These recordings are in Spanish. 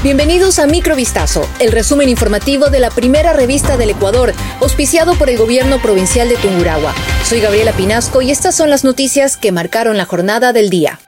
Bienvenidos a Microvistazo, el resumen informativo de la primera revista del Ecuador, auspiciado por el gobierno provincial de Tungurahua. Soy Gabriela Pinasco y estas son las noticias que marcaron la jornada del día.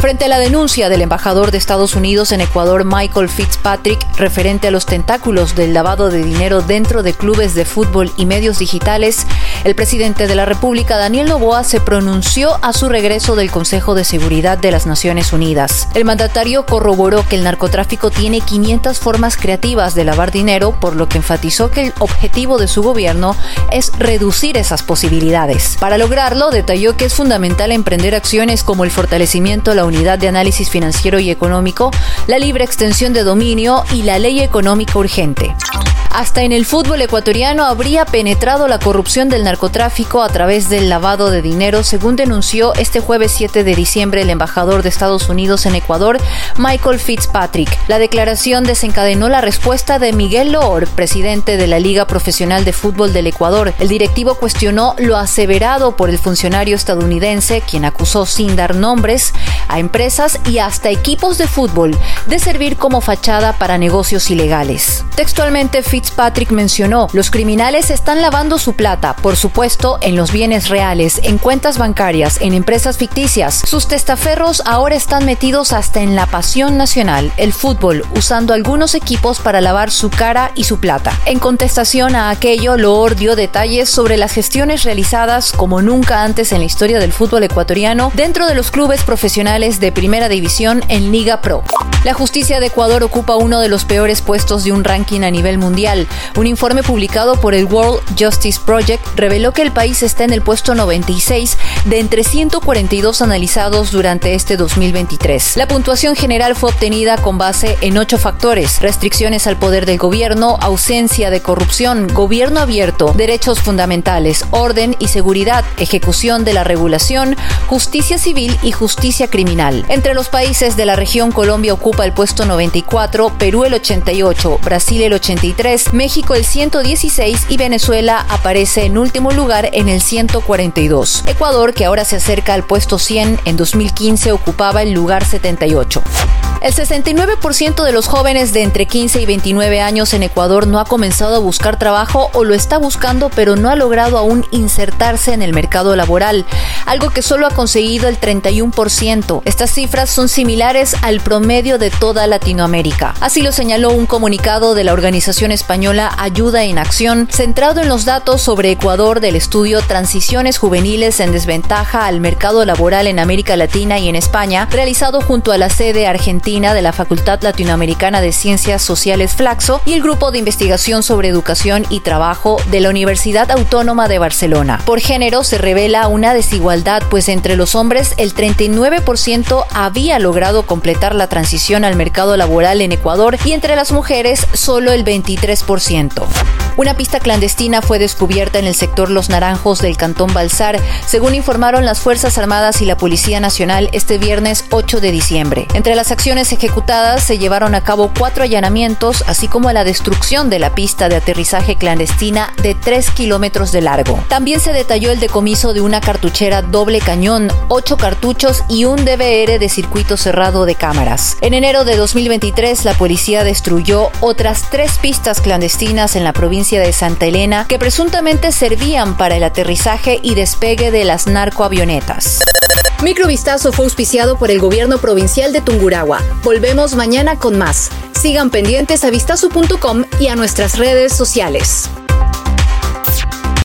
Frente a la denuncia del embajador de Estados Unidos en Ecuador, Michael Fitzpatrick, referente a los tentáculos del lavado de dinero dentro de clubes de fútbol y medios digitales, el presidente de la República, Daniel Noboa, se pronunció a su regreso del Consejo de Seguridad de las Naciones Unidas. El mandatario corroboró que el narcotráfico tiene 500 formas creativas de lavar dinero, por lo que enfatizó que el objetivo de su gobierno es reducir esas posibilidades. Para lograrlo, detalló que es fundamental emprender acciones como el fortalecimiento de la Unidad de Análisis Financiero y Económico, la libre extensión de dominio y la ley económica urgente. Hasta en el fútbol ecuatoriano habría penetrado la corrupción del narcotráfico a través del lavado de dinero, según denunció este jueves 7 de diciembre el embajador de Estados Unidos en Ecuador, Michael Fitzpatrick. La declaración desencadenó la respuesta de Miguel Loor, presidente de la Liga Profesional de Fútbol del Ecuador. El directivo cuestionó lo aseverado por el funcionario estadounidense, quien acusó sin dar nombres a empresas y hasta equipos de fútbol de servir como fachada para negocios ilegales. Textualmente, Fitzpatrick mencionó, los criminales están lavando su plata, por supuesto, en los bienes reales, en cuentas bancarias, en empresas ficticias. Sus testaferros ahora están metidos hasta en la pasión nacional, el fútbol, usando algunos equipos para lavar su cara y su plata. En contestación a aquello, Loor dio detalles sobre las gestiones realizadas como nunca antes en la historia del fútbol ecuatoriano dentro de los clubes profesionales de primera división en Liga Pro. La justicia de Ecuador ocupa uno de los peores puestos de un ranking a nivel mundial. Un informe publicado por el World Justice Project reveló que el país está en el puesto 96 de entre 142 analizados durante este 2023. La puntuación general fue obtenida con base en ocho factores: restricciones al poder del gobierno, ausencia de corrupción, gobierno abierto, derechos fundamentales, orden y seguridad, ejecución de la regulación, justicia civil y justicia criminal. Entre los países de la región Colombia ocupa el puesto 94, Perú el 88, Brasil el 83, México el 116 y Venezuela aparece en último lugar en el 142. Ecuador, que ahora se acerca al puesto 100, en 2015 ocupaba el lugar 78. El 69% de los jóvenes de entre 15 y 29 años en Ecuador no ha comenzado a buscar trabajo o lo está buscando pero no ha logrado aún insertarse en el mercado laboral, algo que solo ha conseguido el 31%. Estas cifras son similares al promedio de toda Latinoamérica. Así lo señaló un comunicado de la organización española Ayuda en Acción, centrado en los datos sobre Ecuador del estudio Transiciones Juveniles en Desventaja al Mercado Laboral en América Latina y en España, realizado junto a la sede argentina de la Facultad Latinoamericana de Ciencias Sociales Flaxo y el Grupo de Investigación sobre Educación y Trabajo de la Universidad Autónoma de Barcelona. Por género se revela una desigualdad, pues entre los hombres el 39% había logrado completar la transición al mercado laboral en Ecuador y entre las mujeres solo el 23%. 3%. Una pista clandestina fue descubierta en el sector Los Naranjos del Cantón Balsar, según informaron las Fuerzas Armadas y la Policía Nacional este viernes 8 de diciembre. Entre las acciones ejecutadas se llevaron a cabo cuatro allanamientos, así como la destrucción de la pista de aterrizaje clandestina de 3 kilómetros de largo. También se detalló el decomiso de una cartuchera doble cañón, ocho cartuchos y un DVR de circuito cerrado de cámaras. En enero de 2023, la policía destruyó otras tres pistas clandestinas en la de Santa Elena que presuntamente servían para el aterrizaje y despegue de las narcoavionetas. Microvistazo fue auspiciado por el gobierno provincial de Tungurahua. Volvemos mañana con más. Sigan pendientes a vistazo.com y a nuestras redes sociales.